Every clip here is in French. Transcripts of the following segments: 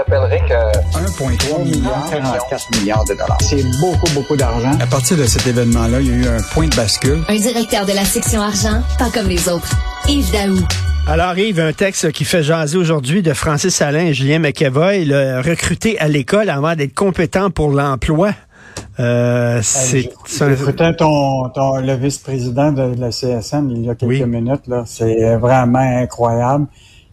rappellerai que 1,3 milliard, 44 milliards de dollars. C'est beaucoup, beaucoup d'argent. À partir de cet événement-là, il y a eu un point de bascule. Un directeur de la section argent, pas comme les autres. Yves Daou. Alors, Yves, un texte qui fait jaser aujourd'hui de Francis Alain et Julien McEvoy, le recruté à l'école avant d'être compétent pour l'emploi. Euh, c'est J'écoutais ton, ton, le vice-président de la CSN il y a quelques minutes. là. C'est vraiment incroyable.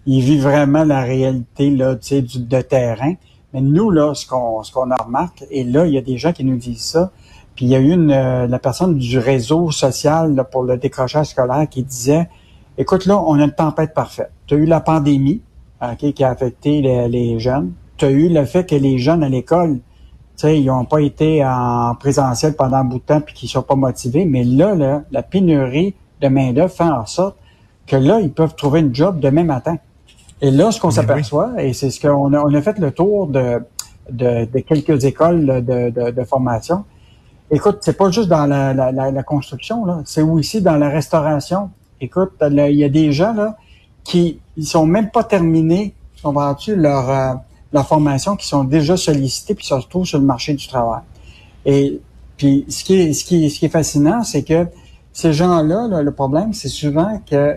Il vit vraiment la réalité là, du, de terrain. Mais nous, là, ce qu'on ce qu'on remarque, et là, il y a des gens qui nous disent ça. Puis il y a eu une, euh, la personne du réseau social là, pour le décrochage scolaire qui disait Écoute, là, on a une tempête parfaite. Tu as eu la pandémie qui a affecté les, les jeunes. Tu as eu le fait que les jeunes à l'école sais, ils n'ont pas été en présentiel pendant un bout de temps puis qu'ils sont pas motivés. Mais là, la pénurie de main-d'œuvre fait en sorte que là, ils peuvent trouver une job demain matin. Et là, ce qu'on s'aperçoit, et c'est ce qu'on a, on a fait le tour de, de, quelques écoles de, de, formation. Écoute, c'est pas juste dans la, la, la, construction, là, c'est aussi dans la restauration. Écoute, il y a des gens là qui ils sont même pas terminés, sont tu leur euh, la formation qui sont déjà sollicités puis se retrouvent sur le marché du travail. Et puis ce qui est, ce qui ce qui est fascinant, c'est que ces gens-là, le problème, c'est souvent que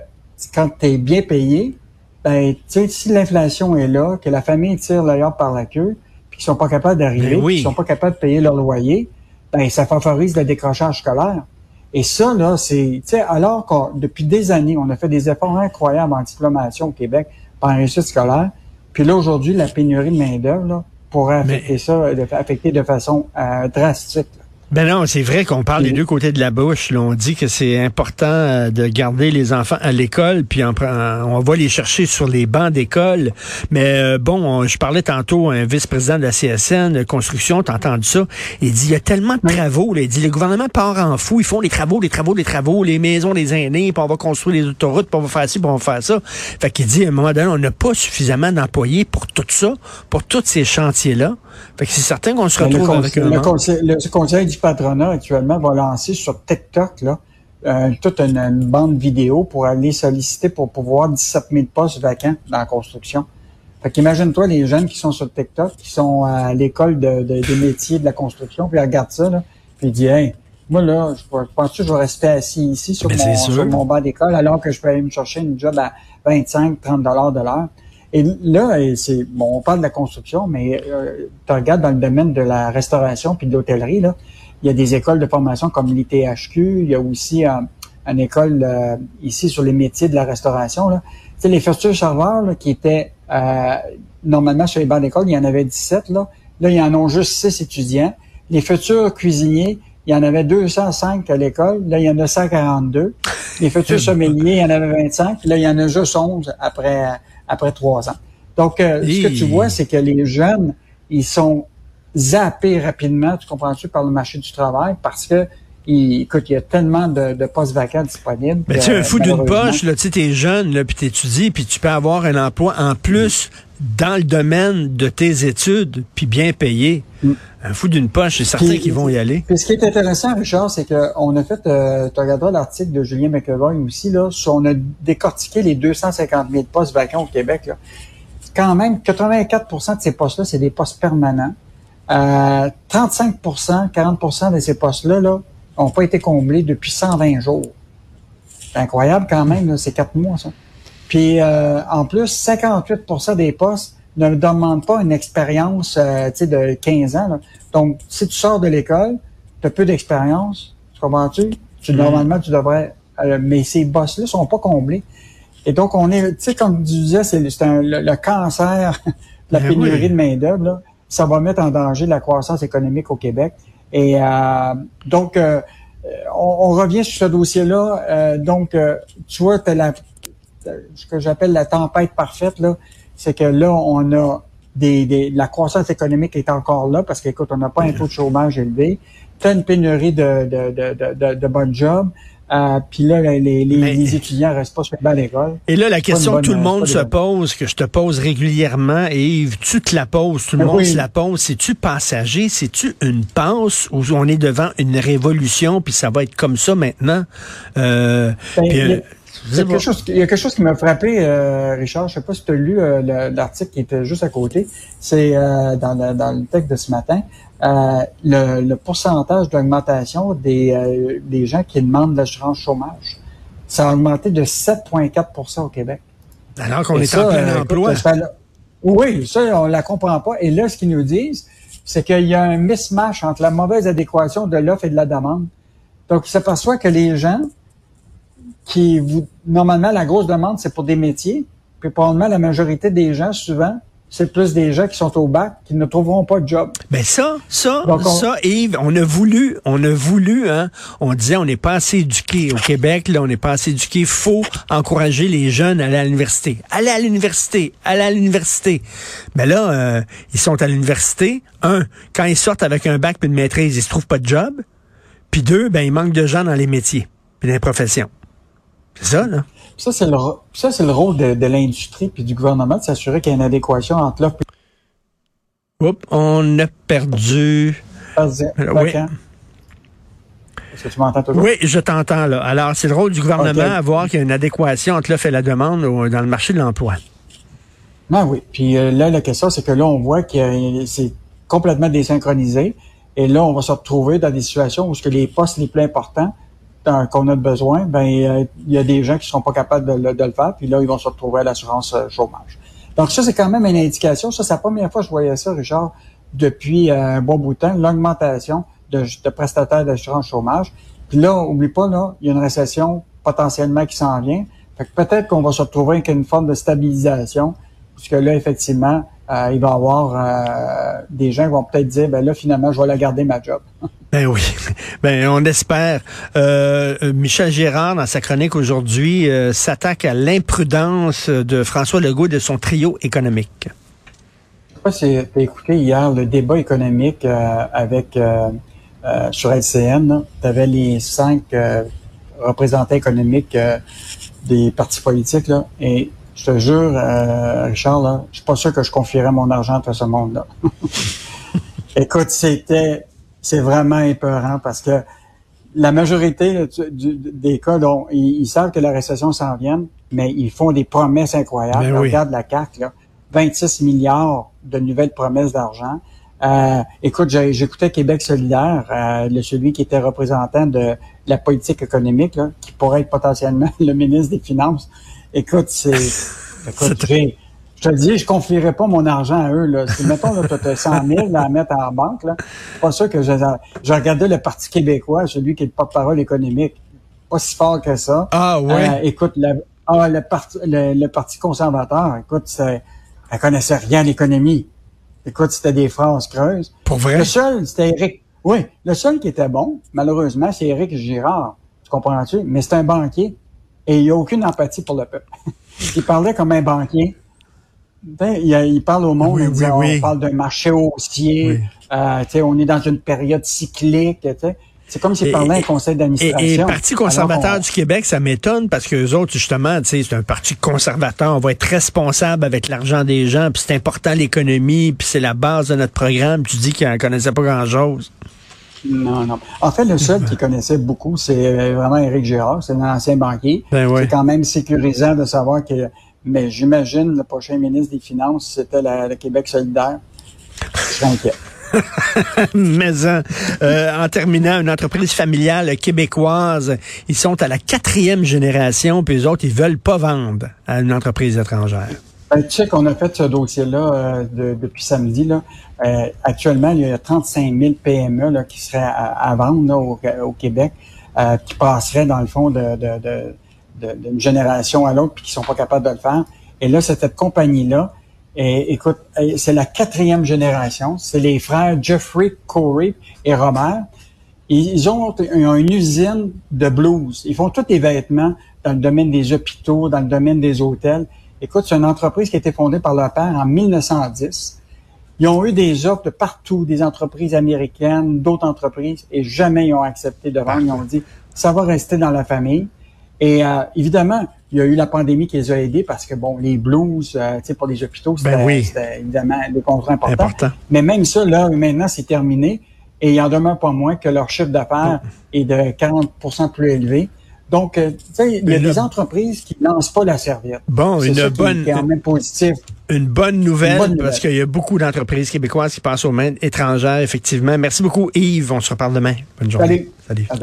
quand tu es bien payé, ben, si l'inflation est là, que la famille tire l'ailleurs par la queue, puis qu'ils sont pas capables d'arriver, ben qu'ils sont pas capables de payer leur loyer, ben, ça favorise le décrochage scolaire. Et ça, là, c'est, tu sais, alors que depuis des années, on a fait des efforts incroyables en diplomation au Québec par réussite scolaire, puis là, aujourd'hui, la pénurie de main-d'œuvre pourrait affecter ça, affecter de façon euh, drastique. Ben non, c'est vrai qu'on parle des deux côtés de la bouche. on dit que c'est important euh, de garder les enfants à l'école, puis on, on va les chercher sur les bancs d'école. Mais euh, bon, je parlais tantôt à un vice-président de la CSN, de construction, t'as entendu ça? Il dit, il y a tellement de travaux. il dit, le gouvernement part en fou. Ils font les travaux, les travaux, les travaux, les maisons des aînés, puis on va construire les autoroutes, puis on va faire ci, puis on va faire ça. Fait qu'il dit, à un moment donné, on n'a pas suffisamment d'employés pour tout ça, pour tous ces chantiers-là. Fait que c'est certain qu'on se retrouve avec un... Le conseil, le conseil patronat actuellement va lancer sur TikTok là, euh, toute une, bande vidéo pour aller solliciter pour pouvoir 17 000 postes vacants dans la construction. Fait qu'imagine-toi les jeunes qui sont sur TikTok, qui sont à l'école de, des métiers de la construction, puis ils regardent ça, là, puis ils disent Hey, moi là, je, pense que je vais rester assis ici sur, mon, sur mon banc d'école alors que je peux aller me chercher une job à 25, 30 dollars de l'heure. Et là, c'est bon, on parle de la construction, mais euh, tu regardes dans le domaine de la restauration puis de l'hôtellerie, là, il y a des écoles de formation comme l'ITHQ. Il y a aussi euh, une école euh, ici sur les métiers de la restauration. Là. Tu sais, les futurs serveurs là, qui étaient euh, normalement sur les bancs d'école, il y en avait 17. Là, là il y en a juste 6 étudiants. Les futurs cuisiniers, il y en avait 205 à l'école. Là, il y en a 142. Les futurs sommeliers, il y en avait 25. Là, il y en a juste 11 après, après 3 ans. Donc, ce que tu vois, c'est que les jeunes, ils sont zapper rapidement, tu comprends-tu, par le marché du travail parce que il, écoute, il y a tellement de, de postes vacants disponibles. Mais tu es un fou d'une poche, là, tu sais, t'es jeune, là, puis t'étudies, puis tu peux avoir un emploi en plus dans le domaine de tes études, puis bien payé. Mm. Un fou d'une poche, c'est certain qu'ils vont y aller. Puis ce qui est intéressant, Richard, c'est qu'on a fait, euh, tu regarderas l'article de Julien McEvoy aussi, là, sur, on a décortiqué les 250 000 postes vacants au Québec. Là. Quand même, 84% de ces postes-là, c'est des postes permanents. 35% euh, 40% de ces postes-là là, ont pas été comblés depuis 120 jours. C'est incroyable quand même, c'est quatre mois, ça. Puis euh, en plus, 58% des postes ne demandent pas une expérience euh, de 15 ans. Donc, si tu sors de l'école, tu as peu d'expérience, tu comprends-tu? Tu, mm-hmm. Normalement, tu devrais... mais ces postes-là sont pas comblés. Et donc, on est, tu sais, comme tu disais, c'est le, cancer de la ben pénurie de main-d'œuvre ça va mettre en danger la croissance économique au Québec. Et euh, donc, euh, on, revient sur ce dossier-là. Euh, donc, tu vois, la, ce que j'appelle la tempête parfaite, là, c'est que là, on a des, des, la croissance économique est encore là parce qu'écoute, on n'a pas un taux de chômage élevé. Tu as une pénurie de, de, de, de, de bonnes jobs. Euh, puis là, les, les, les, étudiants restent pas le l'école. Et là, la question que tout le monde se pose, que je te pose régulièrement, et Yves, tu te la poses, tout le ben monde se la pose, c'est-tu passager, c'est-tu une passe? Où on est devant une révolution, puis ça va être comme ça maintenant? Euh, ben, quelque chose, il y a quelque chose qui m'a frappé, euh, Richard. Je sais pas si tu as lu euh, l'article qui était juste à côté. C'est euh, dans, le, dans le texte de ce matin. Le, le, pourcentage d'augmentation des, des gens qui demandent l'assurance chômage. Ça a augmenté de 7,4% au Québec. Alors qu'on est en plein emploi. oui, ça, on la comprend pas. Et là, ce qu'ils nous disent, c'est qu'il y a un mismatch entre la mauvaise adéquation de l'offre et de la demande. Donc, il s'aperçoit que les gens qui, vous, normalement, la grosse demande, c'est pour des métiers, puis probablement la majorité des gens, souvent, c'est plus des gens qui sont au bac qui ne trouveront pas de job. Ben ça, ça, ça, Yves, on a voulu, on a voulu, hein, on disait on n'est pas assez éduqué au Québec, là, on n'est pas assez éduqué. Faut encourager les jeunes à aller à l'université, aller à l'université, aller à l'université. Mais ben là, euh, ils sont à l'université. Un, quand ils sortent avec un bac et une maîtrise, ils se trouvent pas de job. Puis deux, ben il manque de gens dans les métiers, puis dans les professions. C'est ça, là. Ça, c'est le, ça, c'est le rôle de, de l'industrie puis du gouvernement de s'assurer qu'il y a une adéquation entre l'offre Oups, on a perdu. Oui. Est-ce que tu m'entends toujours? Oui, je t'entends là. Alors, c'est le rôle du gouvernement à voir qu'il y a une adéquation entre l'offre et la demande dans le marché de l'emploi. Ah oui. Puis euh, là, la question, c'est que là, on voit que c'est complètement désynchronisé. Et là, on va se retrouver dans des situations où ce que les postes les plus importants qu'on a besoin, ben il y a des gens qui seront pas capables de, le faire, puis là, ils vont se retrouver à l'assurance euh, chômage. Donc ça, c'est quand même une indication. Ça, c'est la première fois que je voyais ça, Richard, depuis euh, un bon bout de temps, l'augmentation de, de prestataires d'assurance chômage. Puis là, oublie pas, là, il y a une récession potentiellement qui s'en vient. Fait que peut-être qu'on va se retrouver avec une forme de stabilisation, puisque là, effectivement, euh, il va y avoir euh, des gens qui vont peut-être dire, ben là, finalement, je vais la garder ma job. Ben oui, ben on espère. Euh, Michel Gérard, dans sa chronique aujourd'hui, s'attaque à l'imprudence de François Legault et de son trio économique. Je sais pas si tu as écouté hier le débat économique avec sur LCN. Tu avais les cinq représentants économiques des partis politiques là, et je te jure, euh, Richard, là, je suis pas sûr que je confierais mon argent à ce monde-là. Écoute, c'était, c'est vraiment épeurant parce que la majorité des cas, dont ils, savent que la récession s'en vient, mais ils font des promesses incroyables. Ben regarde la carte, là, 26 milliards de nouvelles promesses d'argent. Euh, écoute, j'écoutais Québec solidaire, euh, le, celui qui était représentant de la politique économique, là, qui pourrait être potentiellement le ministre des Finances. Écoute, c'est. Écoute, je te le dis, je confierais pas mon argent à eux. Là. Si, mettons, tu as 100 000 à mettre en banque, là, pas sûr que je, je regardais le Parti québécois, celui qui est le porte-parole économique. Pas si fort que ça. Ah ouais. Euh, écoute, le, ah, le, parti, le, Parti conservateur, écoute, elle connaissait rien à l'économie. Écoute, c'était des phrases creuses. Pour vrai? Le seul, c'était Eric. Oui, le seul qui était bon, malheureusement, c'est Éric Girard. Tu comprends-tu? Mais c'est un banquier et il n'y a aucune empathie pour le peuple. il parlait comme un banquier. Ben, il, parle au monde, il dit, on parle d'un marché haussier, euh, on est dans une période cyclique. C'est comme s'il parlait un conseil d'administration. Et, le Parti conservateur du Québec, ça m'étonne parce que les autres, justement, c'est un parti conservateur. On va être responsable avec l'argent des gens, puis c'est important l'économie, puis c'est la base de notre programme. Puis tu dis qu'ils ne connaissaient pas grand-chose. Non, non. En fait, le seul qui connaissait beaucoup, c'est euh, vraiment Éric Girard, c'est l'ancien banquier. Ben c'est quand même sécurisant de savoir que, mais j'imagine le prochain ministre des Finances, c'était le Québec solidaire. Je suis inquiet. Mais hein, euh, en terminant, une entreprise familiale québécoise, ils sont à la quatrième génération, puis les autres, ils veulent pas vendre à une entreprise étrangère. Ben, tu sais qu'on a fait ce dossier-là euh, depuis samedi. Là. Euh, actuellement, il y a 35 000 PME là, qui seraient à, vendre au, Québec, euh, qui passeraient dans le fond de, d'une génération à l'autre puis qui sont pas capables de le faire. Et là, cette compagnie-là, écoute, c'est la quatrième génération. C'est les frères Jeffrey, Corey et Robert. Ils ont une usine de blues. Ils font tous les vêtements dans le domaine des hôpitaux, dans le domaine des hôtels. Écoute, c'est une entreprise qui a été fondée par leur père en 1910. Ils ont eu des offres de partout, des entreprises américaines, d'autres entreprises, et jamais ils ont accepté de vendre. Ils ont dit, ça va rester dans la famille. Et euh, évidemment, il y a eu la pandémie qui les a aidés parce que, bon, les blues, euh, tu sais, pour les hôpitaux, ben c'était évidemment des contrats importants. Important. Mais même ça, là, maintenant, c'est terminé. Et il en demeure pas moins que leur chiffre d'affaires est de 40% plus élevé. Donc, tu sais, il y a des entreprises qui lancent pas la serviette. Bon, une bonne, qui est quand même positif. Une bonne nouvelle, parce qu'il y a beaucoup d'entreprises québécoises qui passent aux mains étrangères, effectivement. Merci beaucoup, Yves. On se reparle demain. Bonne journée. Salut. Salut.